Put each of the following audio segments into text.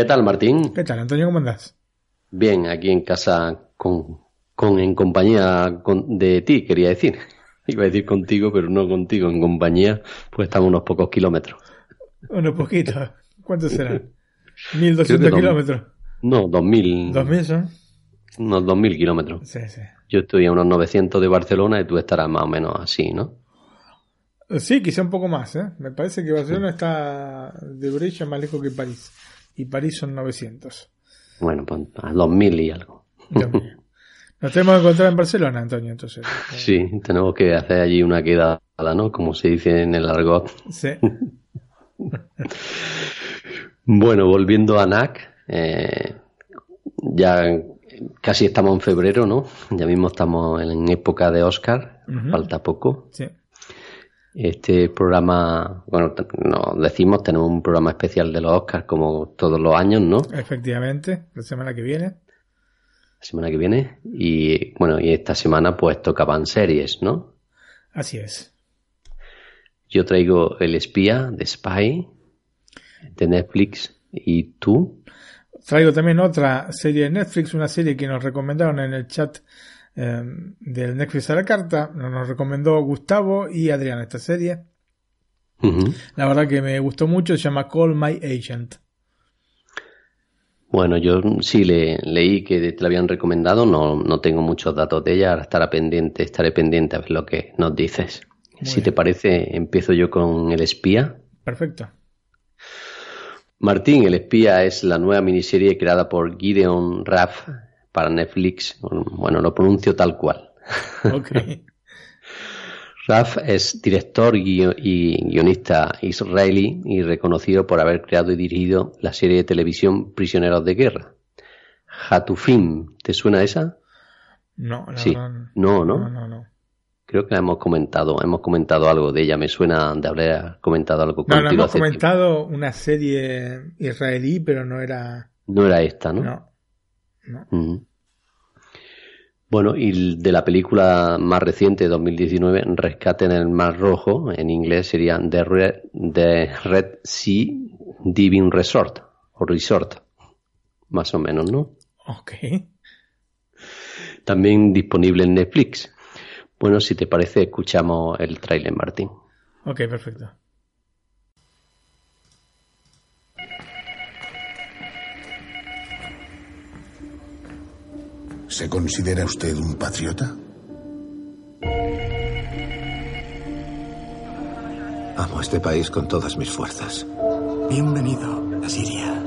¿Qué tal, Martín? ¿Qué tal, Antonio? ¿Cómo andás? Bien, aquí en casa con, con en compañía con- de ti, quería decir. Iba a decir contigo, pero no contigo, en compañía, pues estamos unos pocos kilómetros. Unos poquitos. ¿Cuántos serán? Creo que 1200 dos- kilómetros. No, 2000, ¿2000 son? unos 2000 kilómetros. Sí, sí. Yo estoy a unos 900 de Barcelona y tú estarás más o menos así, ¿no? Sí, quizá un poco más, ¿eh? Me parece que Barcelona está de Brescia más lejos que París. Y París son 900. Bueno, pues a 2000 y algo. Nos tenemos que encontrar en Barcelona, Antonio, entonces. Sí, tenemos que hacer allí una quedada, ¿no? Como se dice en el argot. Sí. Bueno, volviendo a NAC, eh, ya casi estamos en febrero, ¿no? Ya mismo estamos en época de Oscar, falta poco. Sí. Este programa, bueno, nos decimos, tenemos un programa especial de los Oscars como todos los años, ¿no? Efectivamente, la semana que viene. La semana que viene. Y bueno, y esta semana pues tocaban series, ¿no? Así es. Yo traigo El Espía de Spy de Netflix y tú. Traigo también otra serie de Netflix, una serie que nos recomendaron en el chat eh, del Netflix a la carta. Nos recomendó Gustavo y Adrián esta serie. La verdad que me gustó mucho, se llama Call My Agent. Bueno, yo sí le, leí que te la habían recomendado, no, no tengo muchos datos de ella, ahora estará pendiente, estaré pendiente a ver lo que nos dices. Muy si bien. te parece, empiezo yo con El Espía. Perfecto. Martín, El Espía es la nueva miniserie creada por Gideon Raff para Netflix. Bueno, lo pronuncio tal cual. Ok. Raff es director y guionista israelí y reconocido por haber creado y dirigido la serie de televisión Prisioneros de Guerra. Hatufim, ¿te suena esa? No, no, Sí. no, No, ¿no? no, no. Creo que la hemos comentado, hemos comentado algo de ella, me suena de haber comentado algo No, no hemos tiempo. comentado una serie israelí, pero no era. No era esta, ¿no? No. No. Bueno, y de la película más reciente, 2019, Rescate en el Mar Rojo, en inglés sería The Red, The Red Sea Diving Resort, o Resort, más o menos, ¿no? Ok. También disponible en Netflix. Bueno, si te parece, escuchamos el tráiler, Martín. Ok, perfecto. ¿Se considera usted un patriota? Amo este país con todas mis fuerzas. Bienvenido a Siria.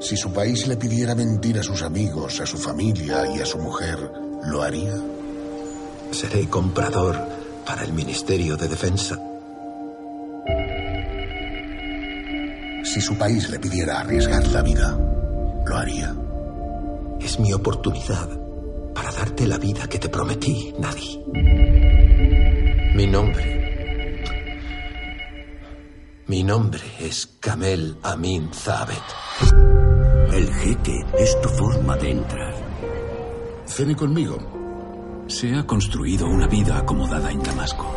Si su país le pidiera mentir a sus amigos, a su familia y a su mujer, ¿lo haría? Seré comprador para el Ministerio de Defensa. Si su país le pidiera arriesgar la vida, ¿lo haría? Es mi oportunidad para darte la vida que te prometí, Nadi. Mi nombre. Mi nombre es Kamel Amin Zabet. El jeque es tu forma de entrar. Cene conmigo. Se ha construido una vida acomodada en Damasco.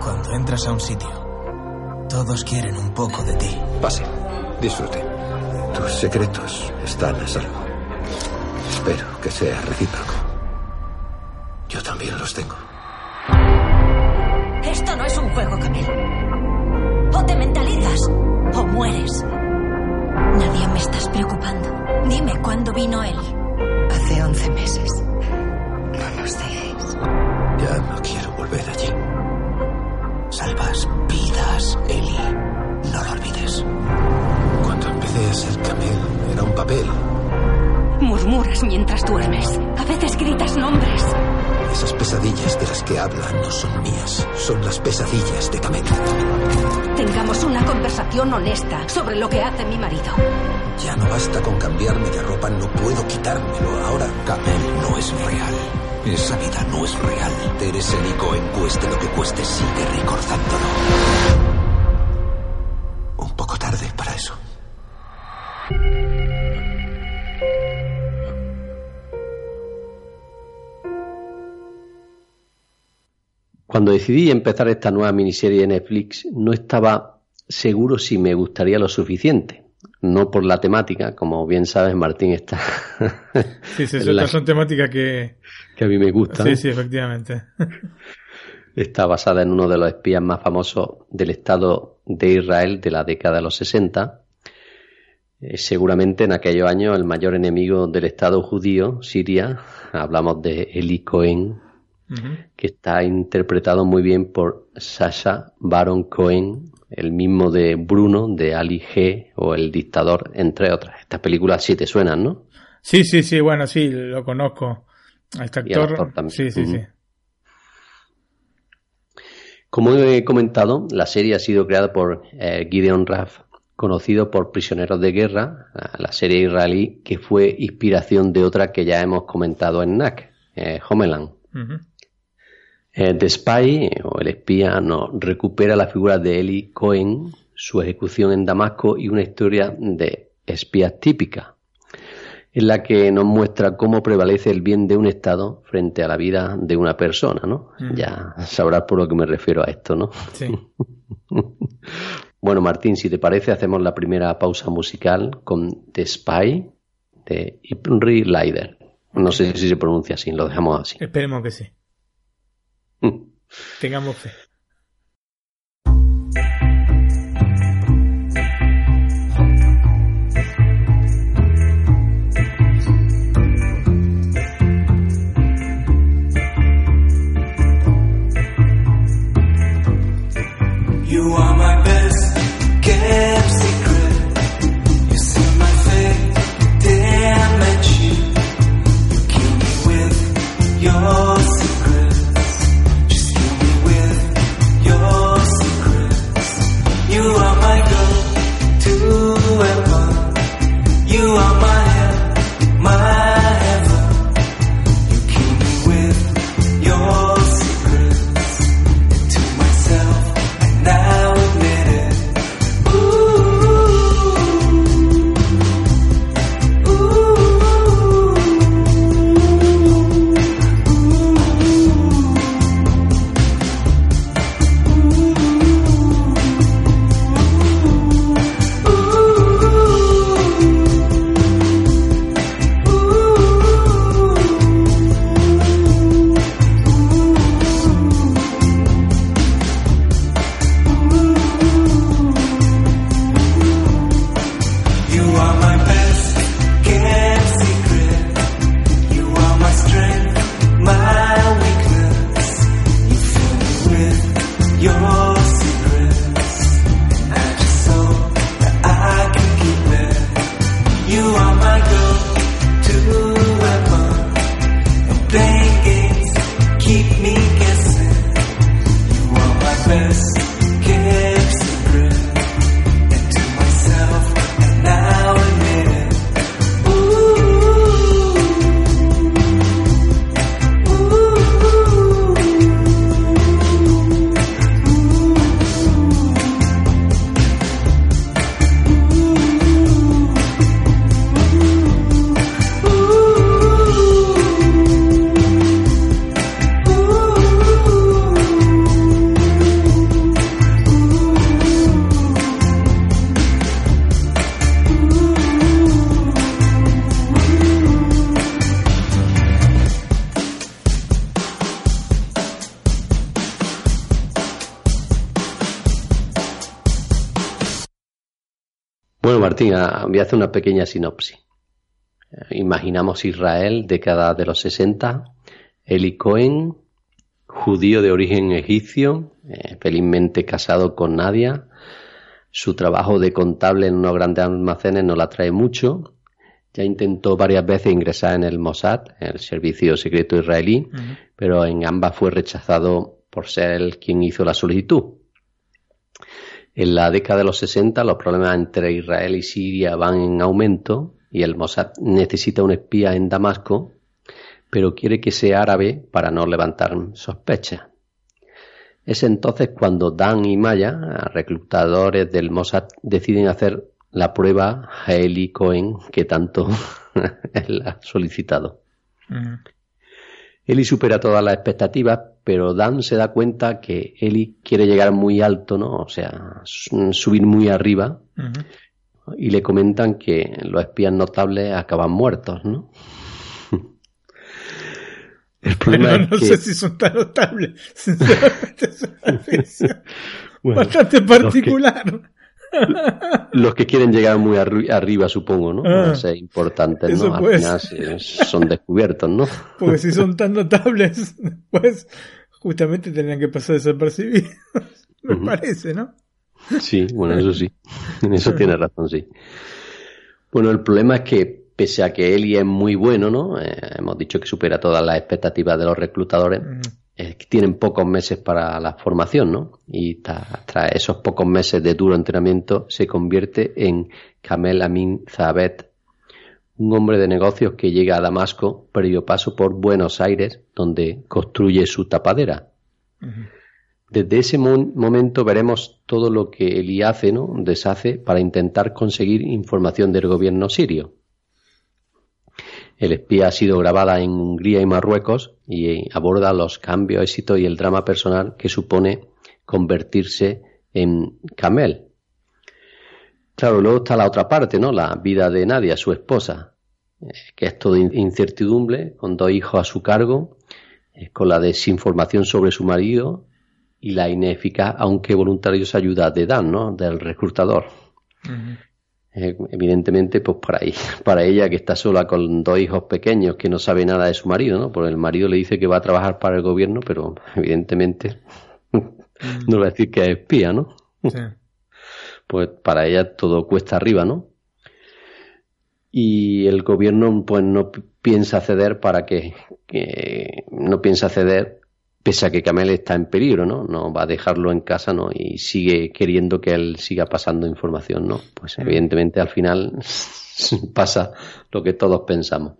Cuando entras a un sitio, todos quieren un poco de ti. Pase. Disfrute. Tus secretos están a salvo. Espero que sea recíproco. Yo también los tengo. Una conversación honesta sobre lo que hace mi marido. Ya no basta con cambiarme de ropa, no puedo quitármelo. Ahora Kamel no es real. Esa vida no es real. Eres el Cohen, cueste lo que cueste, sigue recordándolo. Un poco tarde para eso. Cuando decidí empezar esta nueva miniserie de Netflix, no estaba seguro si me gustaría lo suficiente. No por la temática, como bien sabes, Martín está. sí, sí, la... son temáticas que. que a mí me gustan. Sí, sí, efectivamente. está basada en uno de los espías más famosos del Estado de Israel de la década de los 60. Eh, seguramente en aquellos años el mayor enemigo del Estado judío, Siria, hablamos de Eli Cohen, que está interpretado muy bien por Sasha Baron Cohen, el mismo de Bruno, de Ali G o El Dictador, entre otras. Estas películas sí te suenan, ¿no? Sí, sí, sí, bueno, sí, lo conozco. A este actor. Sí, sí, sí. Como he comentado, la serie ha sido creada por eh, Gideon Raff, conocido por Prisioneros de Guerra, la serie israelí que fue inspiración de otra que ya hemos comentado en NAC, eh, Homeland. Eh, The Spy, o el espía, nos recupera la figura de Eli Cohen, su ejecución en Damasco y una historia de espías típica, en la que nos muestra cómo prevalece el bien de un Estado frente a la vida de una persona, ¿no? Mm. Ya sabrás por lo que me refiero a esto, ¿no? Sí. bueno, Martín, si te parece, hacemos la primera pausa musical con The Spy de Ipri Leider. No sé si se pronuncia así, lo dejamos así. Esperemos que sí. Tengamos fe. Voy a hacer una pequeña sinopsis. Imaginamos Israel, década de los 60, Eli Cohen, judío de origen egipcio, eh, felizmente casado con Nadia. Su trabajo de contable en unos grandes almacenes no la trae mucho Ya intentó varias veces ingresar en el Mossad, el servicio secreto israelí, pero en ambas fue rechazado por ser él quien hizo la solicitud. En la década de los 60 los problemas entre Israel y Siria van en aumento y el Mossad necesita un espía en Damasco, pero quiere que sea árabe para no levantar sospechas. Es entonces cuando Dan y Maya, reclutadores del Mossad, deciden hacer la prueba a Eli Cohen que tanto él ha solicitado. Eli supera todas las expectativas, pero Dan se da cuenta que Eli quiere llegar muy alto, ¿no? O sea, subir muy arriba. Y le comentan que los espías notables acaban muertos, ¿no? El problema no sé si son tan notables. Sinceramente es una bastante particular. Los que, quieren llegar muy arriba, supongo, ¿no? Ah, ser importantes, ¿no? Al final son descubiertos, ¿no? Porque si son tan notables, pues justamente tendrían que pasar desapercibidos. Me parece, ¿no? Sí, bueno, eso sí. En eso tiene razón, sí. Bueno, el problema es que pese a que Eli es muy bueno, ¿no? Eh, hemos dicho que supera todas las expectativas de los reclutadores, tienen pocos meses para la formación, ¿no? Y tras esos pocos meses de duro entrenamiento se convierte en Kamel Amin Zabet, un hombre de negocios que llega a Damasco previo paso por Buenos Aires, donde construye su tapadera. Desde ese momento veremos todo lo que Eli hace, ¿no? Deshace para intentar conseguir información del gobierno sirio. El espía ha sido grabada en Hungría y Marruecos y aborda los cambios, éxitos y el drama personal que supone convertirse en Camel. Claro, luego está la otra parte, ¿no? La vida de Nadia, su esposa, eh, que es todo incertidumbre, con dos hijos a su cargo, eh, con la desinformación sobre su marido y la ineficaz, aunque voluntariosa ayuda de Dan, ¿no? Del reclutador. Evidentemente, pues para, para ella que está sola con dos hijos pequeños que no sabe nada de su marido, ¿no? Porque el marido le dice que va a trabajar para el gobierno, pero evidentemente no va a decir que es espía, ¿no? Pues para ella todo cuesta arriba, ¿no? Y el gobierno pues no piensa ceder para que, que no piensa ceder pese a que Camel está en peligro, ¿no? No va a dejarlo en casa, ¿no? Y sigue queriendo que él siga pasando información, ¿no? Pues evidentemente al final pasa lo que todos pensamos.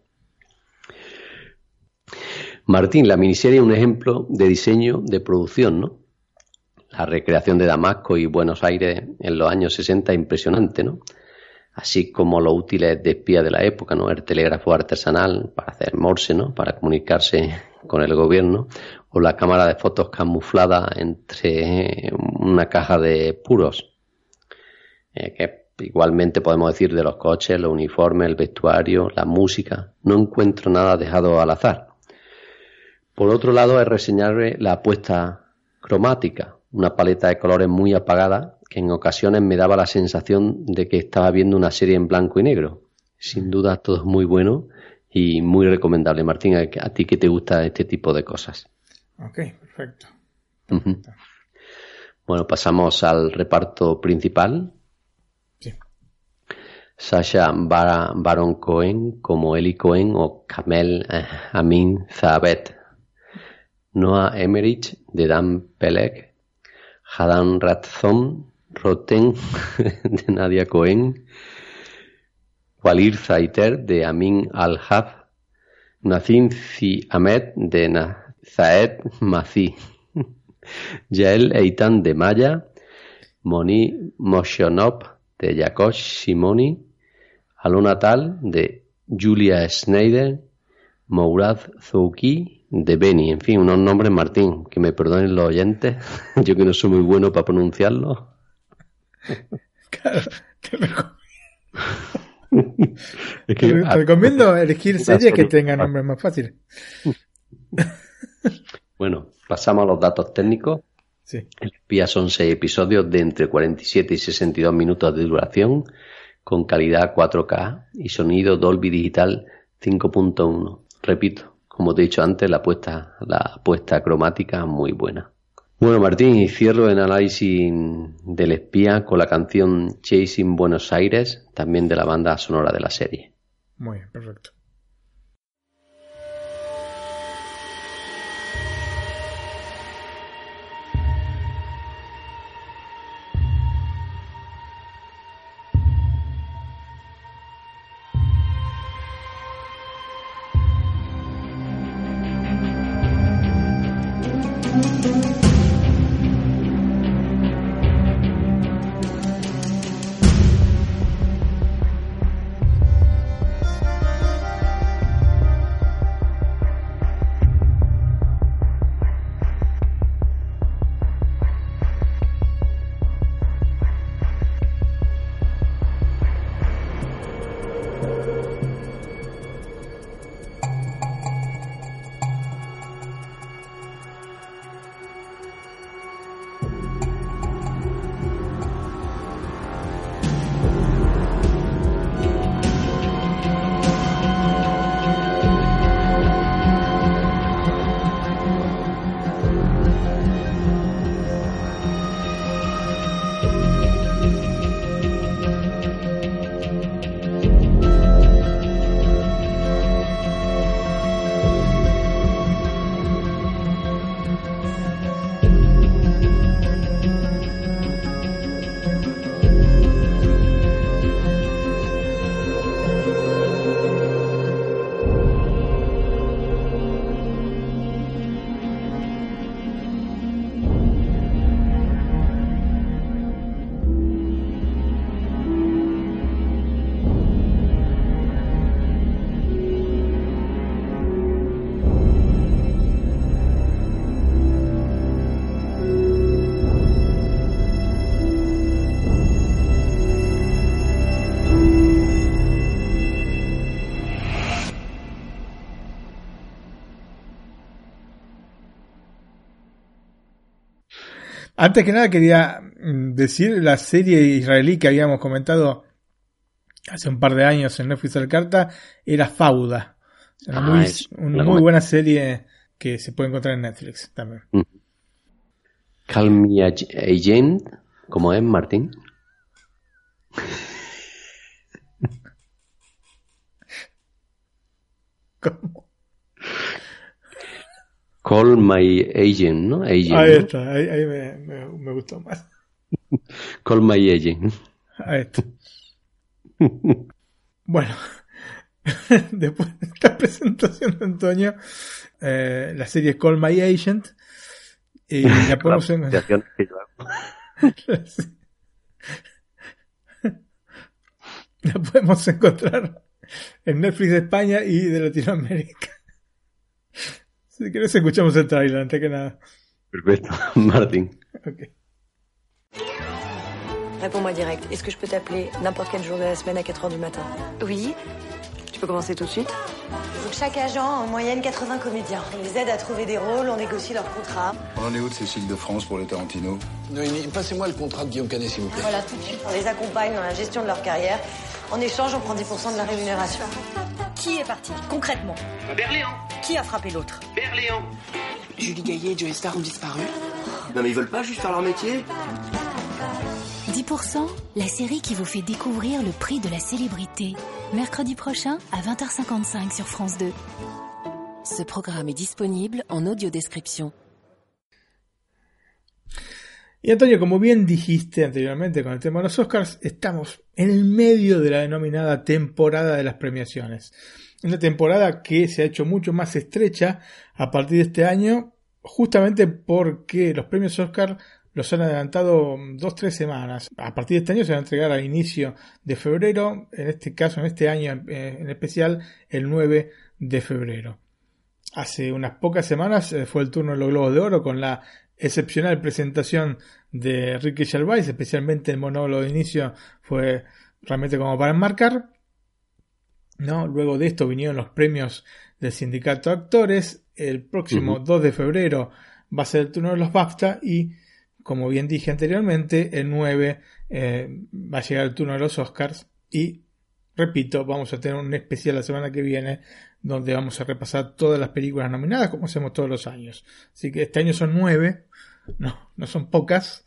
Martín, la miniserie es un ejemplo de diseño de producción, ¿no? La recreación de Damasco y Buenos Aires en los años 60 es impresionante, ¿no? Así como los útiles de espía de la época, ¿no? El telégrafo artesanal para hacer morse, ¿no? Para comunicarse con el gobierno o la cámara de fotos camuflada entre una caja de puros. Eh, que igualmente podemos decir de los coches, los uniformes, el vestuario, la música. No encuentro nada dejado al azar. Por otro lado, es reseñable la apuesta cromática, una paleta de colores muy apagada que en ocasiones me daba la sensación de que estaba viendo una serie en blanco y negro. Sin duda todo es muy bueno y muy recomendable. Martín, a ti que te gusta este tipo de cosas. Ok, perfecto. Bueno, pasamos al reparto principal. Sí. Sasha Baron Cohen como Eli Cohen o Kamel eh, Amin Zabet. Noah Emmerich de Dan Pelek. Hadan Ratzon Roten de Nadia Cohen. Walir Zaiter de Amin Al-Haf. Nazim Si Ahmed de Zaed Mazi, Yael Eitan de Maya, Moni Moshonop de Yakosh Simoni, Alona Tal de Julia Schneider, Mourad Zouki de Beni, en fin, unos nombres, Martín, que me perdonen los oyentes, yo que no soy muy bueno para pronunciarlo. Claro, te recomiendo. es que, te recomiendo elegir series que tengan nombres más fáciles. Bueno, pasamos a los datos técnicos. Sí. El espía son seis episodios de entre 47 y 62 minutos de duración, con calidad 4K y sonido Dolby Digital 5.1. Repito, como te he dicho antes, la apuesta, la apuesta cromática muy buena. Bueno, Martín, y cierro el análisis del espía con la canción Chasing Buenos Aires, también de la banda sonora de la serie. Muy bien, perfecto. Antes que nada quería mm, decir la serie israelí que habíamos comentado hace un par de años en Netflix al Carta era Fauda. Una, Ah, muy, una buena- serie que se puede encontrar en Netflix también. Call Me Ag- Agent, como es Martín. ¿Cómo? Call My Agent, ¿no? Agent, Ahí ¿no? está, ahí, ahí me, me- me gustó más. Call My Agent. Ahí está. Bueno, después de esta presentación de Antonio, eh, la serie es Call My Agent. Y la podemos La en- pronunciación que yo hago. la podemos encontrar en Netflix de España y de Latinoamérica. Si querés escuchamos el trailer antes que nada. Perfecto, Martín. Ok. Réponds-moi direct. Est-ce que je peux t'appeler n'importe quel jour de la semaine à 4 heures du matin? Oui. Tu peux commencer tout de suite Donc chaque agent a en moyenne 80 comédiens. On les aide à trouver des rôles, on négocie leurs contrats. On en est où de Cécile de France pour les Tarantino? Noémie, passez-moi le contrat de Guillaume Canet, s'il vous plaît. Voilà, tout de suite. On les accompagne dans la gestion de leur carrière. En échange, on prend 10% de la rémunération. Qui est parti, concrètement Berléand. Qui a frappé l'autre Berléand. Julie Gaillet et Joey Star ont disparu. Non mais ils veulent pas juste faire leur métier 10%, la série qui vous fait découvrir le prix de la célébrité. Mercredi prochain à 20h55 sur France 2. Ce programme est disponible en audio description. Y Antonio, como bien dijiste anteriormente con el tema de los Oscars, estamos en el medio de la denominada temporada de las premiaciones. Una temporada que se ha hecho mucho más estrecha a partir de este año, justamente porque los premios Oscar los han adelantado dos, tres semanas. A partir de este año se van a entregar al inicio de febrero, en este caso, en este año eh, en especial, el 9 de febrero. Hace unas pocas semanas eh, fue el turno de los Globos de Oro con la excepcional presentación de Ricky Gervais, especialmente el monólogo de inicio fue realmente como para enmarcar. ¿no? Luego de esto vinieron los premios del sindicato de actores. El próximo Ujú. 2 de febrero va a ser el turno de los BAFTA y, como bien dije anteriormente, el 9 eh, va a llegar el turno de los Oscars y, repito, vamos a tener un especial la semana que viene donde vamos a repasar todas las películas nominadas como hacemos todos los años. Así que este año son nueve, no, no son pocas,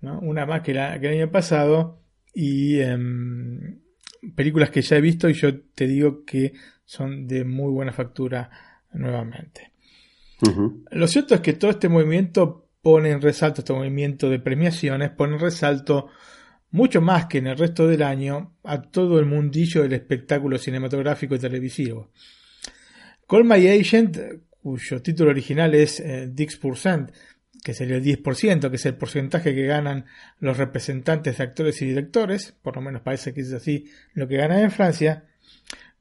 ¿no? una más que, la, que el año pasado y em, películas que ya he visto y yo te digo que son de muy buena factura nuevamente. Lo cierto es que todo este movimiento pone en resalto, este movimiento de premiaciones, pone en resalto mucho más que en el resto del año a todo el mundillo del espectáculo cinematográfico y televisivo. Call My Agent, cuyo título original es eh, Dix Percent, que sería el 10%, que es el porcentaje que ganan los representantes de actores y directores, por lo menos parece que es así lo que ganan en Francia,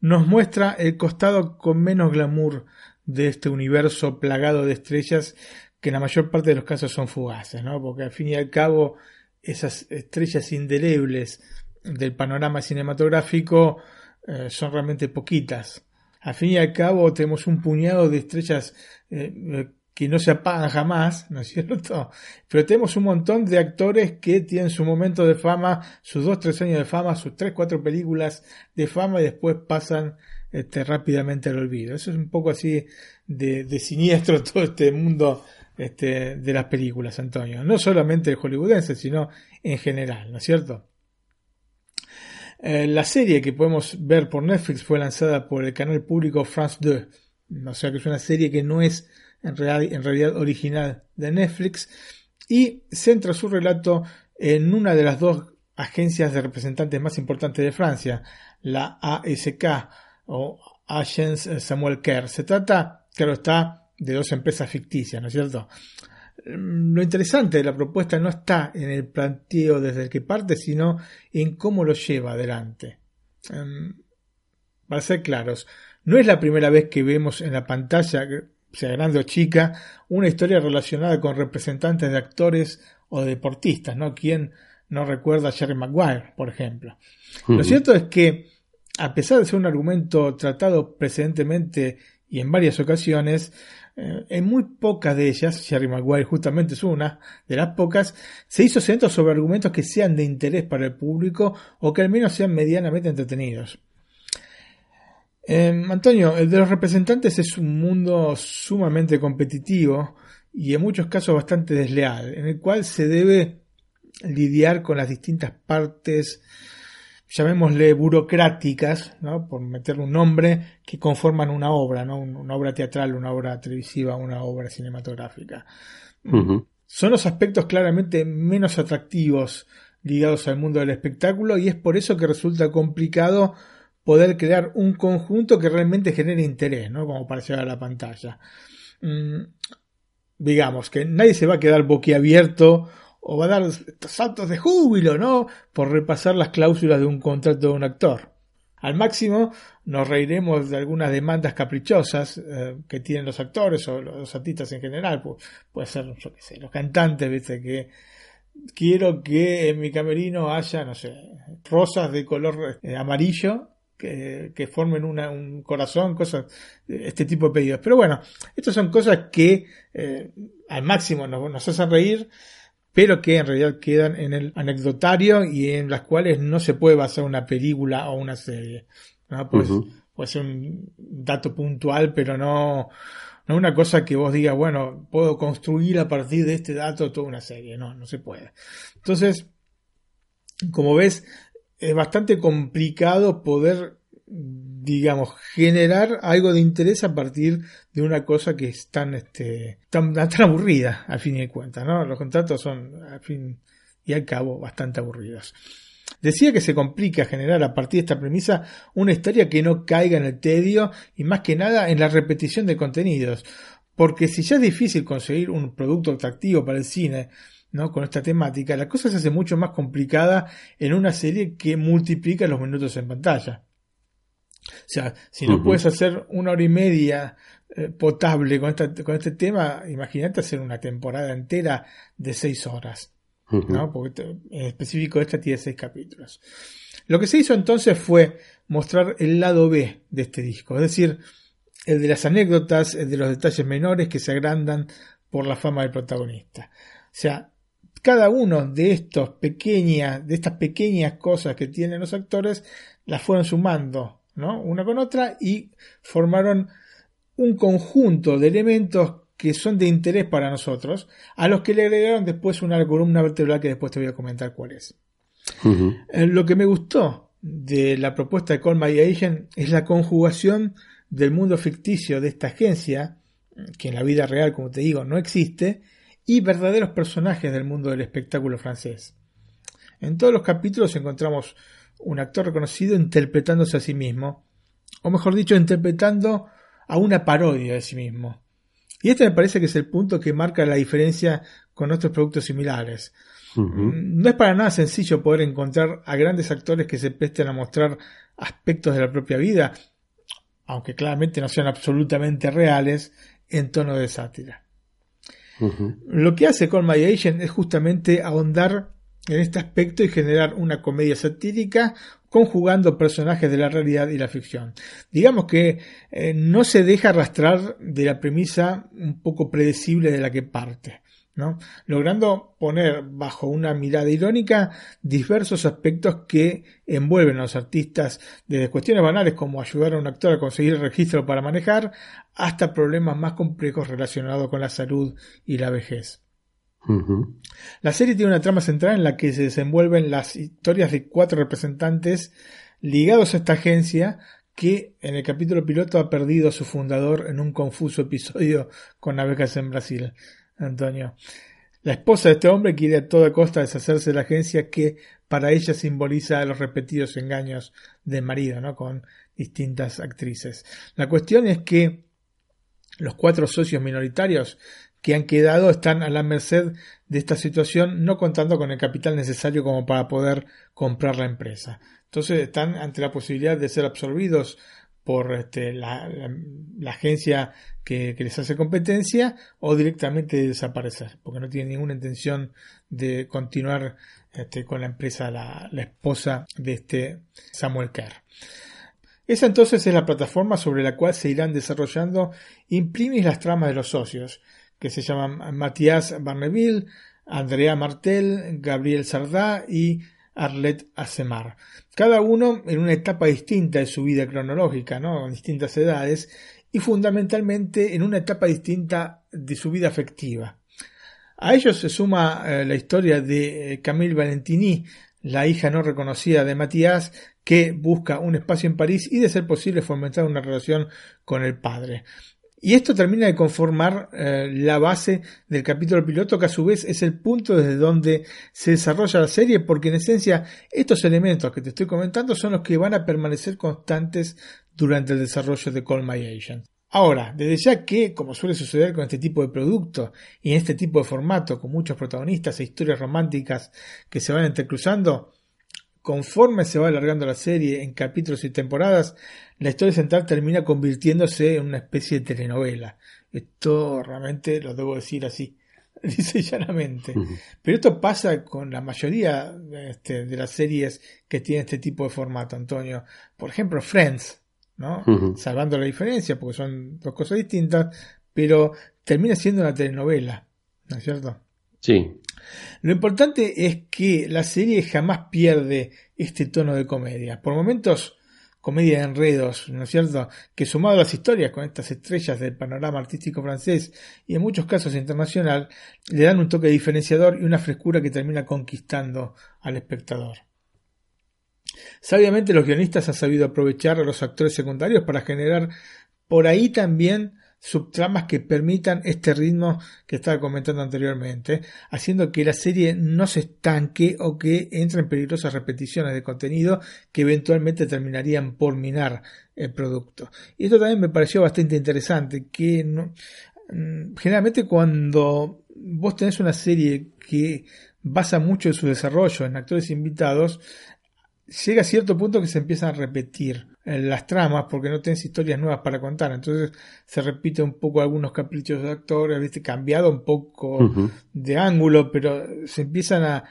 nos muestra el costado con menos glamour de este universo plagado de estrellas que en la mayor parte de los casos son fugaces, ¿no? Porque al fin y al cabo esas estrellas indelebles del panorama cinematográfico eh, son realmente poquitas. Al fin y al cabo tenemos un puñado de estrellas eh, eh, que no se apagan jamás, ¿no es cierto? Pero tenemos un montón de actores que tienen su momento de fama, sus dos, tres años de fama, sus tres, cuatro películas de fama y después pasan este, rápidamente al olvido. Eso es un poco así de, de siniestro todo este mundo este, de las películas, Antonio. No solamente hollywoodense, sino en general, ¿no es cierto? Eh, la serie que podemos ver por Netflix fue lanzada por el canal público France 2. O sea que es una serie que no es en, realidad original de Netflix, y centra su relato en una de las dos agencias de representantes más importantes de Francia, la ASK o Agence Samuel Kerr. Se trata, claro está, de dos empresas ficticias, ¿no es cierto? Lo interesante de la propuesta no está en el planteo desde el que parte, sino en cómo lo lleva adelante. Em, para ser claros, no es la primera vez que vemos en la pantalla sea grande o chica, una historia relacionada con representantes de actores o deportistas, ¿no? ¿Quién no recuerda a Jerry Maguire, por ejemplo? Lo cierto es que, a pesar de ser un argumento tratado precedentemente y en varias ocasiones, eh, en muy pocas de ellas, Jerry Maguire justamente es una de las pocas, se hizo centro sobre argumentos que sean de interés para el público o que al menos sean medianamente entretenidos. Em, Antonio, el de los representantes es un mundo sumamente competitivo y en muchos casos bastante desleal, en el cual se debe lidiar con las distintas partes, llamémosle burocráticas, ¿no? por meterle un nombre, que conforman una obra, ¿no? una obra teatral, una obra televisiva, una obra cinematográfica. Son los aspectos claramente menos atractivos ligados al mundo del espectáculo y es por eso que resulta complicado poder crear un conjunto que realmente genere interés, ¿no? Como para llegar a la pantalla. Mm, digamos que nadie se va a quedar boquiabierto o va a dar saltos de júbilo, ¿no? Por repasar las cláusulas de un contrato de un actor. Al máximo nos reiremos de algunas demandas caprichosas eh, que tienen los actores o los artistas en general. Pues, puede ser, yo qué sé, los cantantes, ¿viste? Que quiero que en mi camerino haya, no sé, rosas de color eh, amarillo que, formen un corazón, cosas, este tipo de pedidos. Pero bueno, estas son cosas que eh, al máximo nos, hacen reír, pero que en realidad quedan en el anecdotario y en las cuales no se puede basar una película o una serie. Pues, Puede ser un dato puntual, pero no, no una cosa que vos digas, bueno, puedo construir a partir de este dato toda una serie. No, no se puede. Entonces, como ves, es bastante complicado poder, digamos, generar algo de interés a partir de una cosa que es tan, este, tan, aburrida, al fin y cuentas, ¿no? Los contratos son, al fin y al cabo, bastante aburridos. Decía que se complica generar a partir de esta premisa una historia que no caiga en el tedio y más que nada en la repetición de contenidos. Porque si ya es difícil conseguir un producto atractivo para el cine ¿no? con esta temática, la cosa se hace mucho más complicada en una serie que multiplica los minutos en pantalla. O sea, si no puedes hacer una hora y media eh, potable con, con este tema, imagínate hacer una temporada entera de seis horas. ¿no? Porque en específico esta tiene seis capítulos. Lo que se hizo entonces fue mostrar el lado B de este disco, es decir, el de las anécdotas, el de los detalles menores que se agrandan por la fama del protagonista. O sea, cada uno de estos pequeñas, de estas pequeñas cosas que tienen los actores, las fueron sumando, ¿no? Una con otra y formaron un conjunto de elementos que son de interés para nosotros, a los que le agregaron después una columna vertebral que después te voy a comentar cuál es. Eh, lo que me gustó de la propuesta de Call My Agent es la conjugación del mundo ficticio de esta agencia, que en la vida real, como te digo, no existe, y verdaderos personajes del mundo del espectáculo francés. En todos los capítulos encontramos un actor reconocido interpretándose a sí mismo, o mejor dicho, interpretando a una parodia de sí mismo. Y este me parece que es el punto que marca la diferencia con otros productos similares. No es para nada sencillo poder encontrar a grandes actores que se presten a mostrar aspectos de la propia vida, aunque claramente no sean absolutamente reales, en tono de sátira. Lo que hace con My Agent es justamente ahondar en este aspecto y generar una comedia satírica conjugando personajes de la realidad y la ficción. Digamos que eh, no se deja arrastrar de la premisa un poco predecible de la que parte. ¿no? logrando poner bajo una mirada irónica diversos aspectos que envuelven a los artistas, desde cuestiones banales como ayudar a un actor a conseguir el registro para manejar, hasta problemas más complejos relacionados con la salud y la vejez. La serie tiene una trama central en la que se desenvuelven las historias de cuatro representantes ligados a esta agencia que en el capítulo piloto ha perdido a su fundador en un confuso episodio con abejas en Brasil. Antonio. La esposa de este hombre quiere a toda costa deshacerse de la agencia que para ella simboliza los repetidos engaños del marido, ¿no? Con distintas actrices. La cuestión es que los cuatro socios minoritarios que han quedado están a la merced de esta situación, no contando con el capital necesario como para poder comprar la empresa. Entonces están ante la posibilidad de ser absorbidos por este, la, agencia que, les hace competencia o directamente de desaparecer, porque no tiene ninguna intención de continuar este, con la empresa la, esposa de este Samuel Kerr. Esa entonces es la plataforma sobre la cual se irán desarrollando imprimis las tramas de los socios, que se llaman Matías Barneville, Andrea Martel, Gabriel Sardá y Arlet Asemar. Cada uno en una etapa distinta de su vida cronológica, ¿no? En distintas edades, y fundamentalmente en una etapa distinta de su vida afectiva. A ellos se suma eh, la historia de eh, Camille Valentini, la hija no reconocida de Matías, que busca un espacio en París y de ser posible fomentar una relación con el padre. Y esto termina de conformar eh, la base del capítulo piloto, que a su vez es el punto desde donde se desarrolla la serie, porque en esencia estos elementos que te estoy comentando son los que van a permanecer constantes durante el desarrollo de Call My Agent. Ahora, desde ya que, como suele suceder con este tipo de producto y en este tipo de formato, con muchos protagonistas e historias románticas que se van entrecruzando, conforme se va alargando la serie en capítulos y temporadas, la historia central termina convirtiéndose en una especie de telenovela. Esto realmente lo debo decir así, dice llanamente. Pero esto pasa con la mayoría este, de las series que tienen este tipo de formato, Antonio. Por ejemplo, Friends, ¿no? Salvando la diferencia, porque son dos cosas distintas, pero termina siendo una telenovela, ¿no es cierto? Sí. Lo importante es que la serie jamás pierde este tono de comedia. Por momentos, comedia de enredos, ¿no es cierto? Que sumado a las historias con estas estrellas del panorama artístico francés y en muchos casos internacional, le dan un toque diferenciador y una frescura que termina conquistando al espectador. Sabiamente los guionistas han sabido aprovechar a los actores secundarios para generar por ahí también subtramas que permitan este ritmo que estaba comentando anteriormente, haciendo que la serie no se estanque o que entre en peligrosas repeticiones de contenido que eventualmente terminarían por minar el producto. Y esto también me pareció bastante interesante, que mm, generalmente cuando vos tenés una serie que basa mucho de su desarrollo en actores invitados, llega a cierto punto que se empiezan a repetir las tramas porque no tienes historias nuevas para contar. Entonces se repite un poco algunos caprichos de actores, ¿viste? cambiado un poco de ángulo, pero se empiezan a,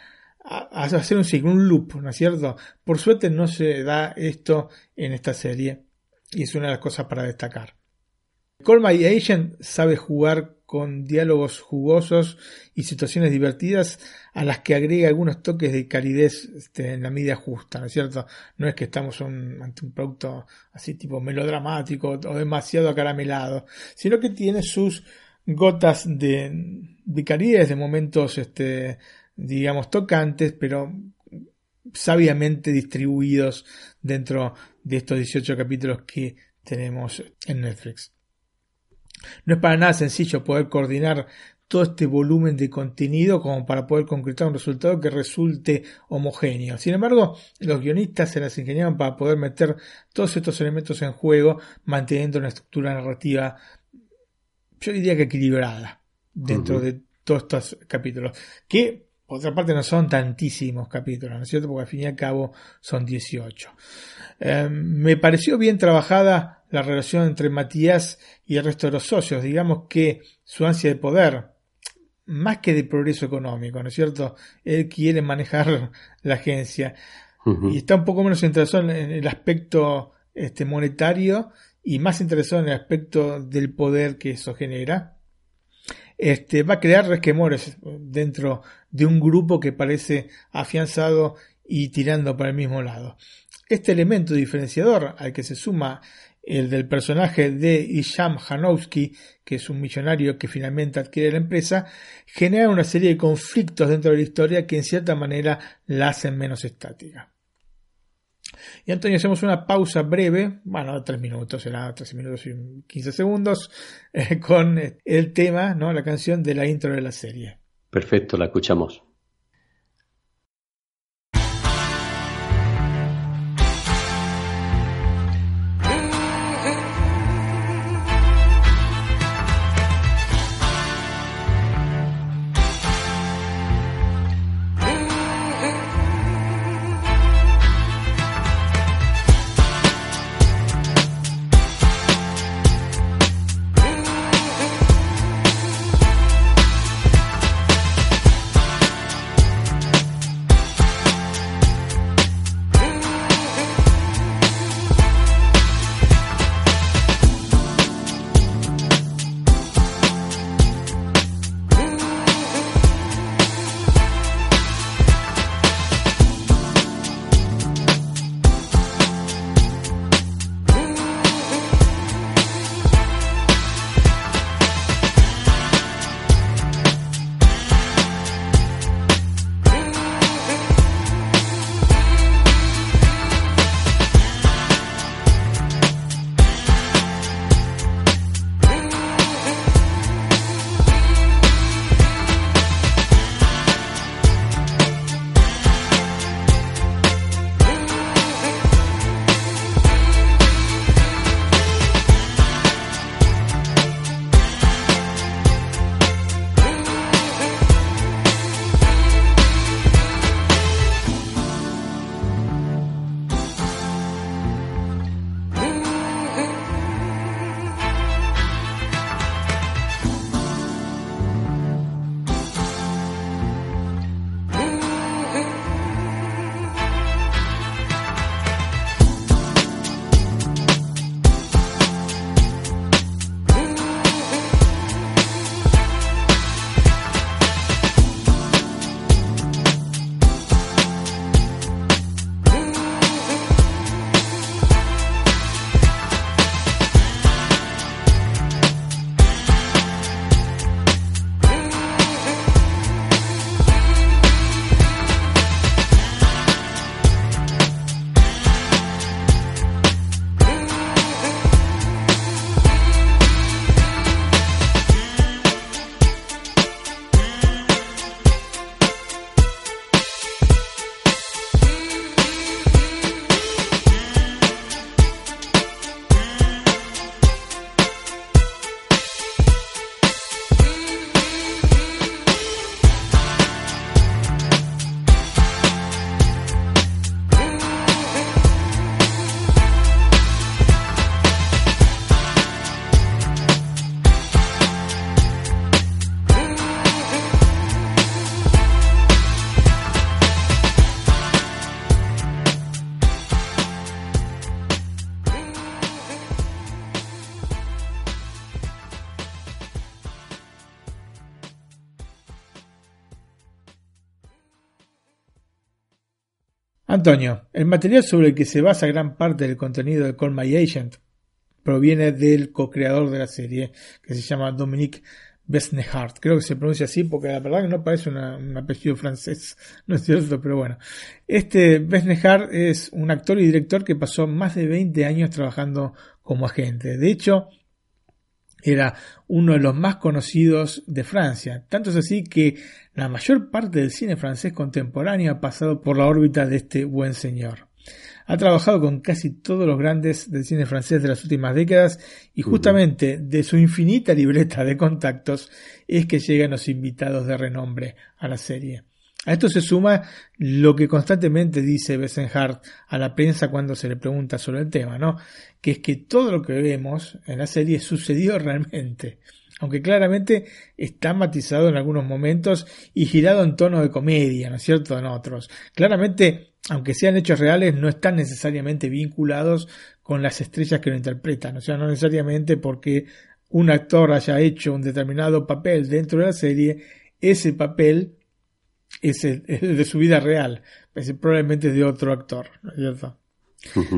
a, hacer un ciclo, un loop, ¿no es cierto? Por suerte no se da esto en esta serie y es una de las cosas para destacar. Call My Agent sabe jugar con diálogos jugosos y situaciones divertidas a las que agrega algunos toques de calidez este, en la medida justa, ¿no es cierto? No es que estamos ante un producto así tipo melodramático o demasiado acaramelado, sino que tiene sus gotas de, de calidez, de momentos, este, digamos, tocantes, pero sabiamente distribuidos dentro de estos 18 capítulos que tenemos en Netflix. No es para nada sencillo poder coordinar todo este volumen de contenido como para poder concretar un resultado que resulte homogéneo. Sin embargo, los guionistas se las ingeniaron para poder meter todos estos elementos en juego, manteniendo una estructura narrativa, yo diría que equilibrada, dentro de todos estos capítulos. Que, por otra parte, no son tantísimos capítulos, ¿no es cierto? Porque al fin y al cabo son 18. Eh, me pareció bien trabajada la relación entre Matías y el resto de los socios. Digamos que su ansia de poder, más que de progreso económico, ¿no es cierto? Él quiere manejar la agencia y está un poco menos interesado en el aspecto este, monetario y más interesado en el aspecto del poder que eso genera. Este, va a crear resquemores dentro de un grupo que parece afianzado y tirando para el mismo lado. Este elemento diferenciador al que se suma el del personaje de Isham Hanowski, que es un millonario que finalmente adquiere la empresa, genera una serie de conflictos dentro de la historia que en cierta manera la hacen menos estática. Y Antonio, hacemos una pausa breve, bueno, tres minutos, será tres minutos y quince segundos, eh, con el tema, ¿no? la canción de la intro de la serie. Perfecto, la escuchamos. Antonio, el material sobre el que se basa gran parte del contenido de Call My Agent proviene del co-creador de la serie, que se llama Dominique Besnehart. Creo que se pronuncia así porque la verdad que no parece un apellido francés, no es cierto, pero bueno. Este Besnehart es un actor y director que pasó más de 20 años trabajando como agente. De hecho, era uno de los más conocidos de Francia. Tanto es así que la mayor parte del cine francés contemporáneo ha pasado por la órbita de este buen señor. Ha trabajado con casi todos los grandes del cine francés de las últimas décadas y justamente de su infinita libreta de contactos es que llegan los invitados de renombre a la serie. A esto se suma lo que constantemente dice Bessenhardt a la prensa cuando se le pregunta sobre el tema, ¿no? Que es que todo lo que vemos en la serie sucedió realmente, aunque claramente está matizado en algunos momentos y girado en tono de comedia, ¿no es cierto?, en otros. Claramente aunque sean hechos reales, no están necesariamente vinculados con las estrellas que lo interpretan. O sea, no necesariamente porque un actor haya hecho un determinado papel dentro de la serie, ese papel es el, de su vida real, es probablemente de otro actor, ¿no es cierto?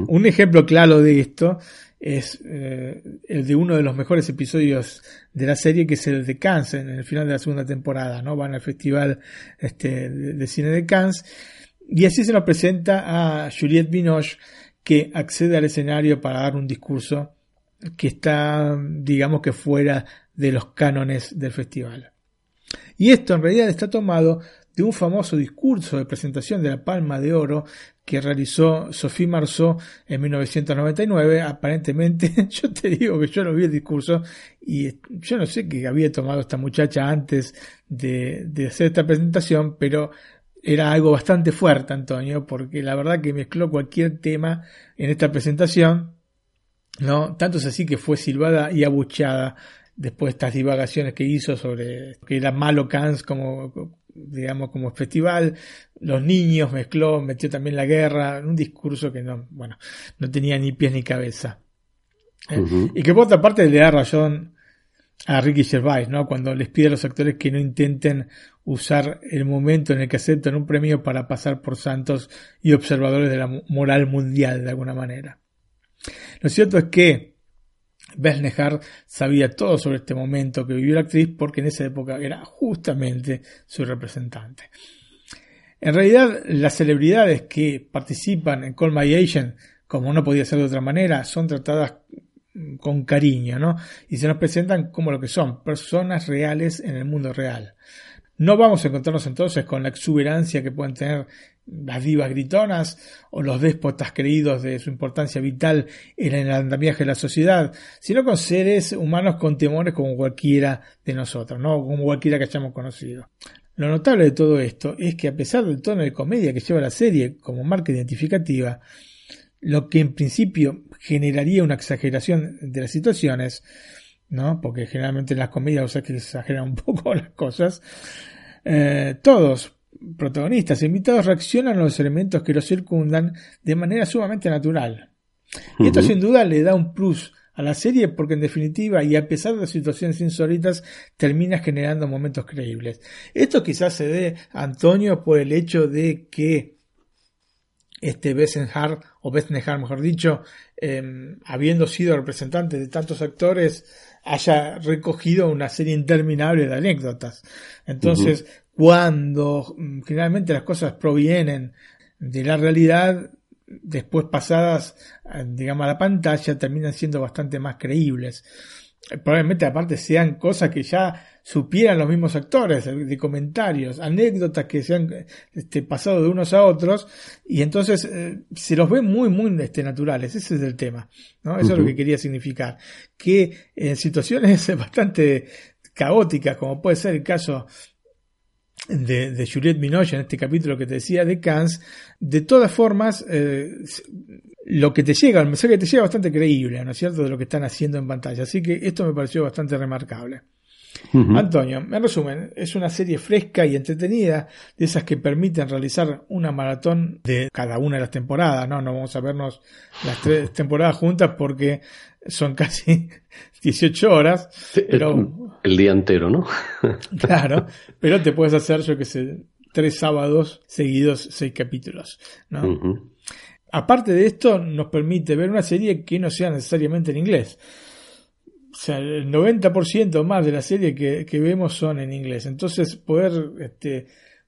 Un ejemplo claro de esto es eh, el de uno de los mejores episodios de la serie, que es el de Cannes, en el final de la segunda temporada, ¿no? Van al festival este, de cine de Cannes y así se nos presenta a Juliette Binoche, que accede al escenario para dar un discurso que está, digamos que fuera de los cánones del festival. Y esto en realidad está tomado de un famoso discurso de presentación de la Palma de Oro que realizó Sophie Marceau en 1999. Aparentemente, yo te digo que yo no vi el discurso y yo no sé qué había tomado esta muchacha antes de, hacer esta presentación, pero era algo bastante fuerte, Antonio, porque la verdad que mezcló cualquier tema en esta presentación, ¿no? Tanto es así que fue silbada y abucheada después de estas divagaciones que hizo sobre que era malo Cannes como digamos como festival, los niños mezcló, metió también la guerra, un discurso que no, bueno, no tenía ni pies ni cabeza. Eh, y que por otra parte le da razón a Ricky Gervais, ¿no? Cuando les pide a los actores que no intenten usar el momento en el que aceptan un premio para pasar por santos y observadores de la moral mundial de alguna manera. Lo cierto es que Besnehar sabía todo sobre este momento que vivió la actriz porque en esa época era justamente su representante. En realidad, las celebridades que participan en Call My Agent, como no podía ser de otra manera, son tratadas con cariño, ¿no? Y se nos presentan como lo que son, personas reales en el mundo real. No vamos a encontrarnos entonces con la exuberancia que pueden tener las divas gritonas o los déspotas creídos de su importancia vital en el andamiaje de la sociedad, sino con seres humanos con temores como cualquiera de nosotros, ¿no? como cualquiera que hayamos conocido. Lo notable de todo esto es que a pesar del tono de comedia que lleva la serie como marca identificativa, lo que en principio generaría una exageración de las situaciones, ¿no? Porque generalmente en las comedias, o sea, que exageran un poco las cosas. Eh, todos, protagonistas e invitados, reaccionan a los elementos que los circundan de manera sumamente natural. Y esto sin duda le da un plus a la serie porque en definitiva y a pesar de las situaciones insólitas termina generando momentos creíbles. Esto quizás se dé, Antonio, por el hecho de que este Bessenhard, o Bessenhard mejor dicho, em, habiendo sido representante de tantos actores, haya recogido una serie interminable de anécdotas. Entonces, cuando mm, generalmente las cosas provienen de la realidad, después pasadas, digamos, a la pantalla, terminan siendo bastante más creíbles. Probablemente aparte sean cosas que ya supieran los mismos actores, de comentarios, anécdotas que se han este, pasado de unos a otros, y entonces eh, se los ve muy, muy este, naturales, ese es el tema, ¿no? Eso es lo que quería significar, que en situaciones bastante caóticas, como puede ser el caso de, de Juliette Binoche en este capítulo que te decía de Cannes, de todas formas, eh, lo que te llega, el mensaje que te llega es bastante creíble, ¿no es cierto?, de lo que están haciendo en pantalla. Así que esto me pareció bastante remarcable. Antonio, en resumen, es una serie fresca y entretenida, de esas que permiten realizar una maratón de cada una de las temporadas, ¿no? No vamos a vernos las tres temporadas juntas porque son casi 18 horas, pero... El día entero, ¿no? claro, pero te puedes hacer, yo que sé, tres sábados seguidos, seis capítulos, ¿no? Aparte de esto, nos permite ver una serie que no sea necesariamente en inglés o sea, el 90% más de la serie que, que, vemos son en inglés. Entonces, poder, este,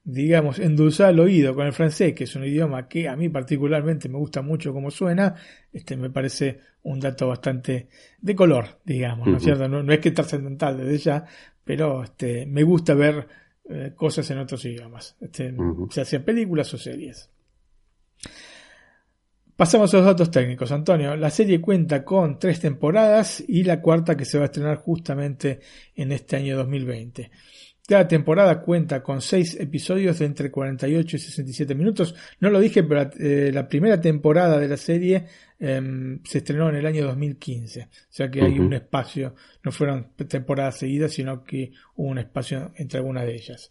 digamos, endulzar el oído con el francés, que es un idioma que a mí particularmente me gusta mucho como suena, este, me parece un dato bastante de color, digamos, ¿no es cierto? No, es que trascendental desde ya, pero este, me gusta ver eh, cosas en otros idiomas, este, sea películas o series. Pasamos a los datos técnicos, Antonio. La serie cuenta con tres temporadas y la cuarta que se va a estrenar justamente en este año 2020. Cada temporada cuenta con seis episodios de entre 48 y 67 minutos. No lo dije, pero eh, la primera temporada de la serie em, se estrenó en el año 2015. O sea que hay un espacio, no fueron temporadas seguidas, sino que hubo un espacio entre algunas de ellas.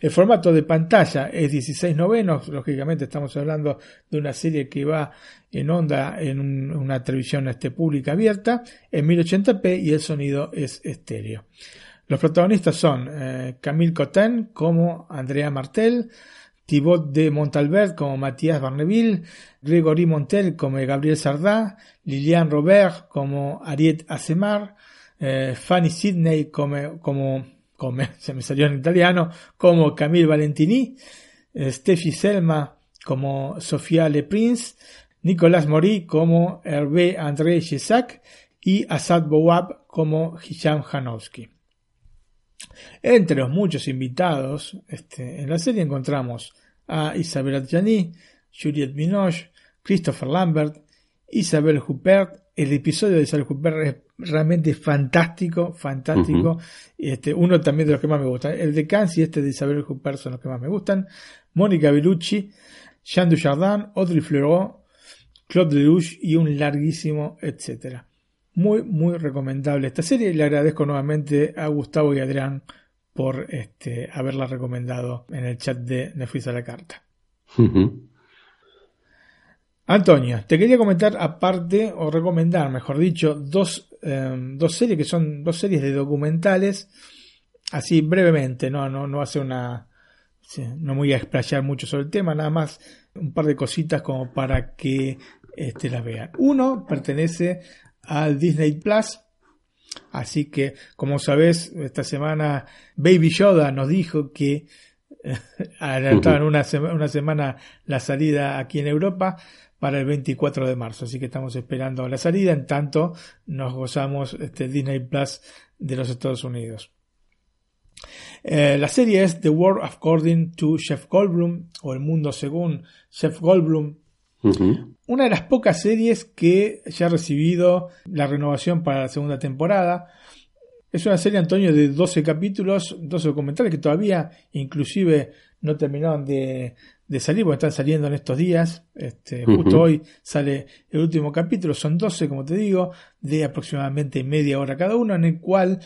El formato de pantalla es 16 novenos, lógicamente estamos hablando de una serie que va en onda en una televisión este, pública abierta, en 1080p y el sonido es estéreo. Los protagonistas son eh, Camille Cotin como Andrea Martel, Thibaut de Montalbert como Matías Barneville, Gregory Montel como Gabriel Sardá, Liliane Robert como Ariette Asemar, eh, Fanny Sidney como, como come, se me salió en italiano, como Camille Valentini, eh, Steffi Selma como Sofia Le Prince, Nicolas Mori como Hervé André Jesac y Asad Bouab como Hisham Hanowski. Entre los muchos invitados este, en la serie encontramos a Isabelle Adjani, Juliette Binoche, Christopher Lambert, Isabelle Huppert. El episodio de Isabelle Huppert es realmente fantástico, fantástico. este, uno también de los que más me gusta. El de Cans y este de Isabel Huppert son los que más me gustan. Mónica Bellucci, Jean Dujardin, Audrey Fleurot, Claude Lelouch y un larguísimo etcétera. Muy, muy recomendable esta serie y le agradezco nuevamente a Gustavo y Adrián por este, haberla recomendado en el chat de Netflix a la carta. Antonio, te quería comentar aparte, o recomendar, mejor dicho, dos, em, dos series que son dos series de documentales, así brevemente, no, no, no hace una, no voy a explayar mucho sobre el tema, nada más un par de cositas como para que este, las vean. Uno pertenece al Disney Plus, así que como sabes, esta semana Baby Yoda nos dijo que adelantaban una, una semana la salida aquí en Europa para el 24 de marzo. Así que estamos esperando la salida. En tanto, nos gozamos este Disney Plus de los Estados Unidos. Eh, la serie es The World According to Chef Goldblum o El Mundo según Chef Goldblum. Una de las pocas series que ya ha recibido la renovación para la segunda temporada. Es una serie, Antonio, de 12 capítulos, 12 documentales que todavía inclusive no terminaron de, de salir, porque están saliendo en estos días. Este, Justo hoy sale el último capítulo, son 12, como te digo, de aproximadamente media hora cada uno, en el cual,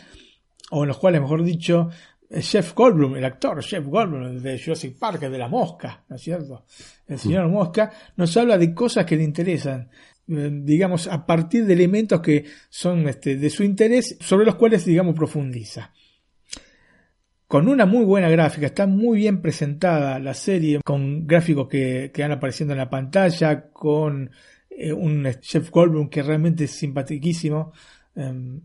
o en los cuales, mejor dicho, Jeff Goldblum, el actor Jeff Goldblum, el de Jurassic Park, el de la mosca, ¿no es cierto? El señor Mosca nos habla de cosas que le interesan, eh, digamos, a partir de elementos que son este, de su interés, sobre los cuales, digamos, profundiza con una muy buena gráfica, está muy bien presentada la serie, con gráficos que, que van apareciendo en la pantalla, con eh, un Jeff Goldblum que realmente es simpaticísimo, em,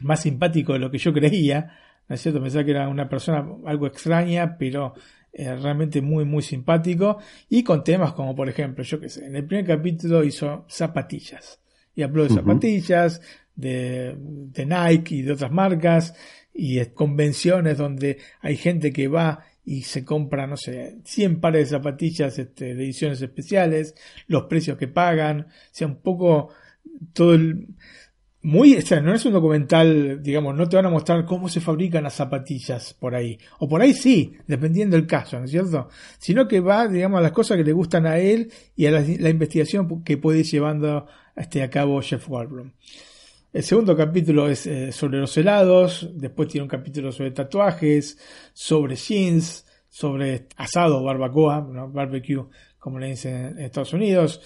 más simpático de lo que yo creía, ¿no es cierto? Pensaba que era una persona algo extraña, pero eh, realmente muy, muy simpático, y con temas como, por ejemplo, yo qué sé, en el primer capítulo hizo zapatillas, y habló de zapatillas, de, de Nike y de otras marcas, y convenciones donde hay gente que va y se compra, no sé, 100 pares de zapatillas este, de ediciones especiales, los precios que pagan, o sea, un poco todo el... Muy, o no es un documental, digamos, no te van a mostrar cómo se fabrican las zapatillas por ahí. O por ahí sí, dependiendo del caso, ¿no es cierto? Sino que va, digamos, a las cosas que le gustan a él y a la, investigación que puede ir llevando este, a cabo Jeff Goldblum. El segundo capítulo es eh, sobre los helados, después tiene un capítulo sobre tatuajes, sobre jeans, sobre asado barbacoa, barbecue, como le dicen en Estados Unidos,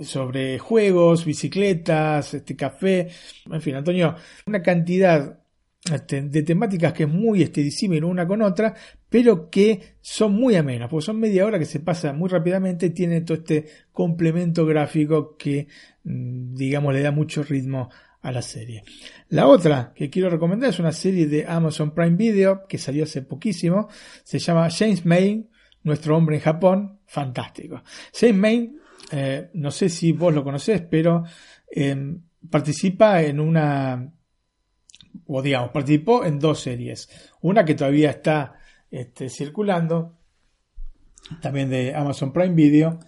sobre juegos, bicicletas, este café, en fin, Antonio, una cantidad este, de temáticas que es muy este, disímil una con otra, pero que son muy amenas, porque son media hora que se pasa muy rápidamente tiene todo este complemento gráfico que, mm, digamos, le da mucho ritmo a la serie. La otra que quiero recomendar es una serie de Amazon Prime Video que salió hace poquísimo. Se llama James May, nuestro hombre en Japón. Fantástico. James May, eh, no sé si vos lo conocés, pero em, participa en una, o digamos, participó en dos series. Una que todavía está este, circulando, también de Amazon Prime Video,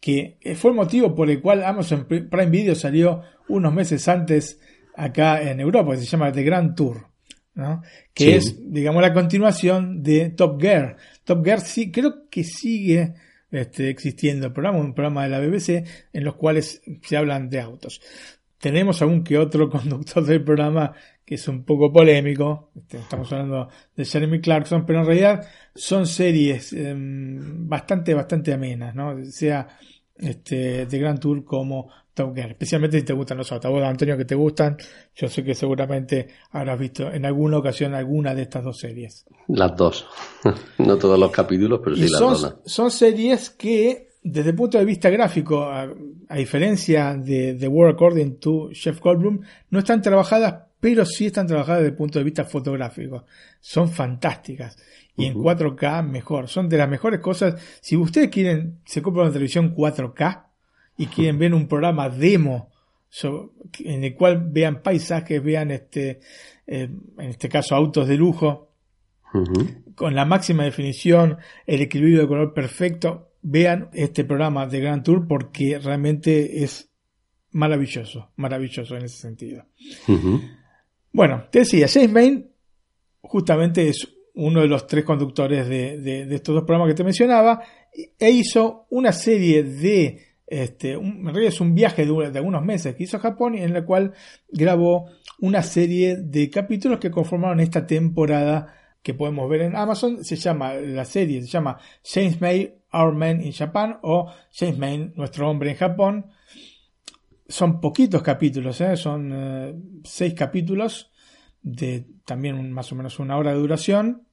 que fue el motivo por el cual Amazon Prime Video salió unos meses antes acá en Europa, que se llama The Grand Tour, ¿no? que es, digamos, la continuación de Top Gear. Top Gear sí, creo que sigue este, existiendo el programa, un programa de la BBC en los cuales se hablan de autos. Tenemos algún que otro conductor del programa que es un poco polémico, este, estamos hablando de Jeremy Clarkson, pero en realidad son series em, bastante, bastante amenas, ¿no? Sea este, de Grand Tour como Top Gear, especialmente si te gustan los autos. Vos, Antonio, que te gustan, yo sé que seguramente habrás visto en alguna ocasión alguna de estas dos series. Las dos, no todos los capítulos, pero sí las dos. Son series que, desde el punto de vista gráfico, a, diferencia de The World According to Jeff Goldblum, no están trabajadas pero sí están trabajadas desde el punto de vista fotográfico. Son fantásticas. Y en 4K mejor. Son de las mejores cosas. Si ustedes quieren, se compran una televisión 4K y quieren ver un programa demo en el cual vean paisajes, vean este, eh, en este caso autos de lujo, con la máxima definición, el equilibrio de color perfecto, vean este programa de Grand Tour porque realmente es maravilloso, maravilloso en ese sentido. Bueno, te decía, James Main justamente es uno de los tres conductores de, estos dos programas que te mencionaba, e hizo una serie de, este, realidad es un viaje de, de, algunos meses que hizo a Japón en el cual grabó una serie de capítulos que conformaron esta temporada que podemos ver en Amazon. Se llama, la serie se llama James May, Our Man in Japan o James May, Nuestro Hombre en Japón son poquitos capítulos, ¿eh? son eh, seis capítulos de también más o menos una hora de duración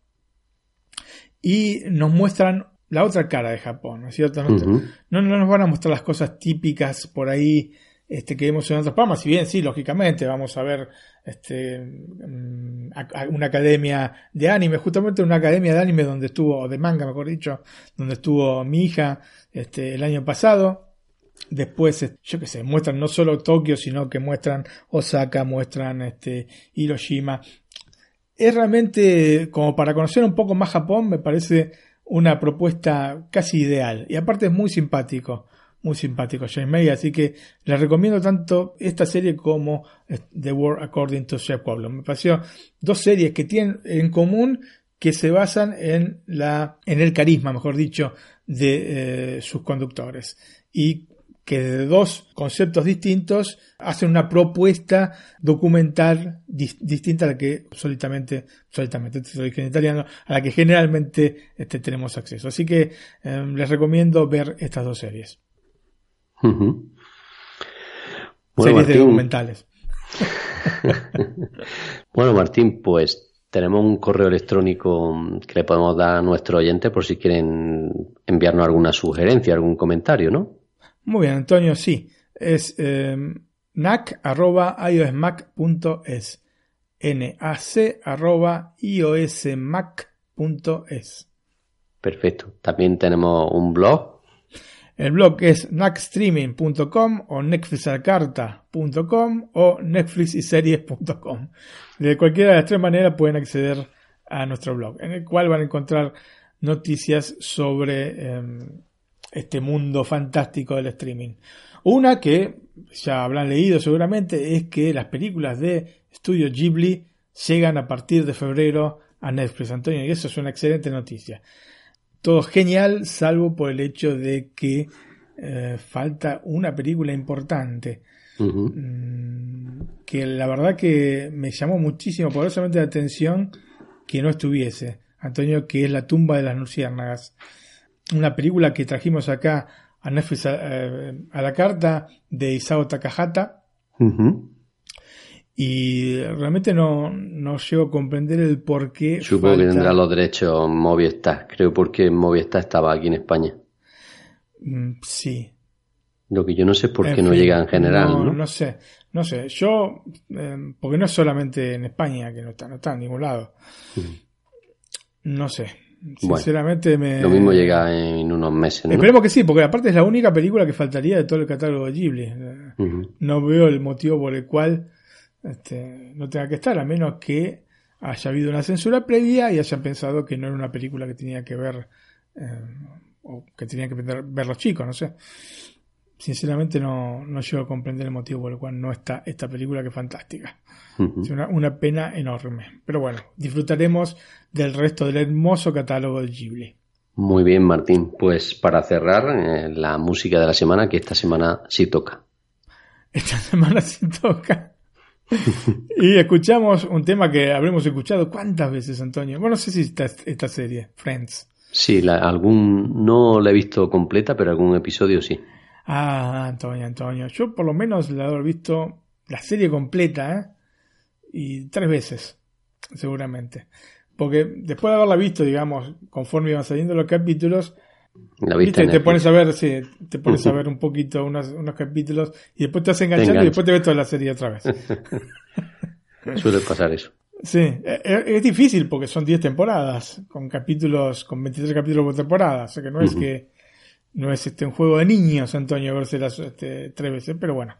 y nos muestran la otra cara de Japón, es cierto? No, nos van a mostrar las cosas típicas por ahí este, que vemos en otros programas, si bien sí, lógicamente vamos a ver este, mm, una academia de anime, justamente una academia de anime donde estuvo, o de manga mejor dicho, donde estuvo mi hija este, el año pasado, Después, eh, yo qué sé, muestran no solo Tokio, sino que muestran Osaka, muestran este, Hiroshima. Es realmente, como para conocer un poco más Japón, me parece una propuesta casi ideal. Y aparte es muy simpático, muy simpático James May, así que les recomiendo tanto esta serie como eh, The World According to Chef Pablo. Me pareció dos series que tienen en común que se basan en la en el carisma, mejor dicho, de eh, sus conductores y que de dos conceptos distintos hacen una propuesta documental distinta a la que solitamente, solitamente, en italiano, a la que generalmente este, tenemos acceso. Así que em, les recomiendo ver estas dos series. series documentales. bueno, Martín, pues tenemos un correo electrónico que le podemos dar a nuestro oyente por si quieren enviarnos alguna sugerencia, algún comentario, ¿no? Muy bien, Antonio, sí. Es eh, nac.iosmac.es. nac arroba iosmac.es. Perfecto. También tenemos un blog. El blog es nacstreaming.com o netflixalcarta.com o netflixiseries.com. De cualquiera de las tres maneras pueden acceder a nuestro blog, en el cual van a encontrar noticias sobre em, este mundo fantástico del streaming. Una que ya habrán leído seguramente es que las películas de Studio Ghibli llegan a partir de febrero a Netflix, Antonio, y eso es una excelente noticia. Todo genial, salvo por el hecho de que eh, falta una película importante. Mm, que la verdad que me llamó muchísimo poderosamente la atención que no estuviese. Antonio, que es La tumba de las luciérnagas una película que trajimos acá a Netflix eh, a, la carta de Isao Takahata. Y realmente no, no llego a comprender el por qué. Supongo que tendrá los derechos Movistar. Creo porque Movistar estaba aquí en España. Mm, sí. Lo que yo no sé es por qué no llega en general. No, no, no sé, no sé. Yo, eh, porque no es solamente en España que no está, no está en ningún lado. No sé. Sinceramente me. Lo mismo llega en unos meses. ¿no? Esperemos que sí, porque aparte es la única película que faltaría de todo el catálogo de Ghibli. No veo el motivo por el cual este, no tenga que estar, a menos que haya habido una censura previa y hayan pensado que no era una película que tenía que ver eh, o que tenían que ver los chicos, no sé. Sinceramente no, no llego a comprender el motivo por el cual no está esta película que es fantástica. Es una, una, pena enorme. Pero bueno, disfrutaremos del resto del hermoso catálogo de Ghibli. Muy bien, Martín. Pues para cerrar, eh, la música de la semana, que esta semana sí toca. Esta semana sí toca. y escuchamos un tema que habremos escuchado cuántas veces, Antonio. Bueno, no sé si esta, esta serie, Friends. Sí, la, algún no la he visto completa, pero algún episodio sí. Ah, Antonio, Antonio. Yo por lo menos la he visto la serie completa, ¿eh? Y tres veces, seguramente. Porque después de haberla visto, digamos, conforme iban saliendo los capítulos, la ¿viste? te pones a ver, sí, te pones a ver un poquito unos, unos capítulos y después te vas enganchando y después te ves toda la serie otra vez. Suele pasar eso. Sí, es, es, difícil porque son 10 temporadas, con capítulos, con 23 capítulos por temporada, o sea que no es que no es este un juego de niños, Antonio, verse las este, tres veces, pero bueno.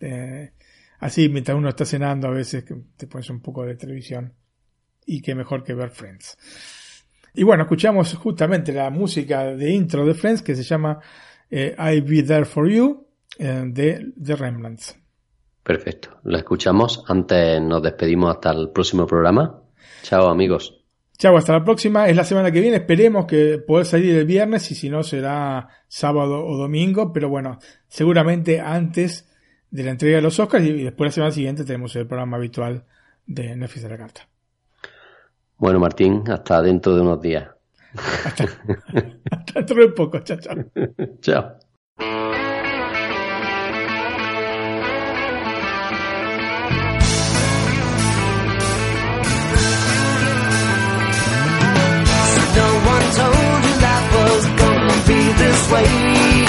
Eh, así, mientras uno está cenando, a veces te pones un poco de televisión. Y qué mejor que ver Friends. Y bueno, escuchamos justamente la música de intro de Friends que se llama eh, I'll Be There For You eh, de The Remnants. Perfecto, la escuchamos. Antes nos despedimos hasta el próximo programa. Chao amigos. Chao, hasta la próxima. Es la semana que viene. Esperemos que poder salir el viernes y si no será sábado o domingo. Pero bueno, seguramente antes de la entrega de los Oscars y después la semana siguiente tenemos el programa habitual de Netflix de la Carta. Bueno, Martín, hasta dentro de unos días. Hasta, hasta dentro de poco. Chao, chao. chao. swayed.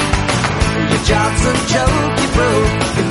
Your job's a joke you broke. Your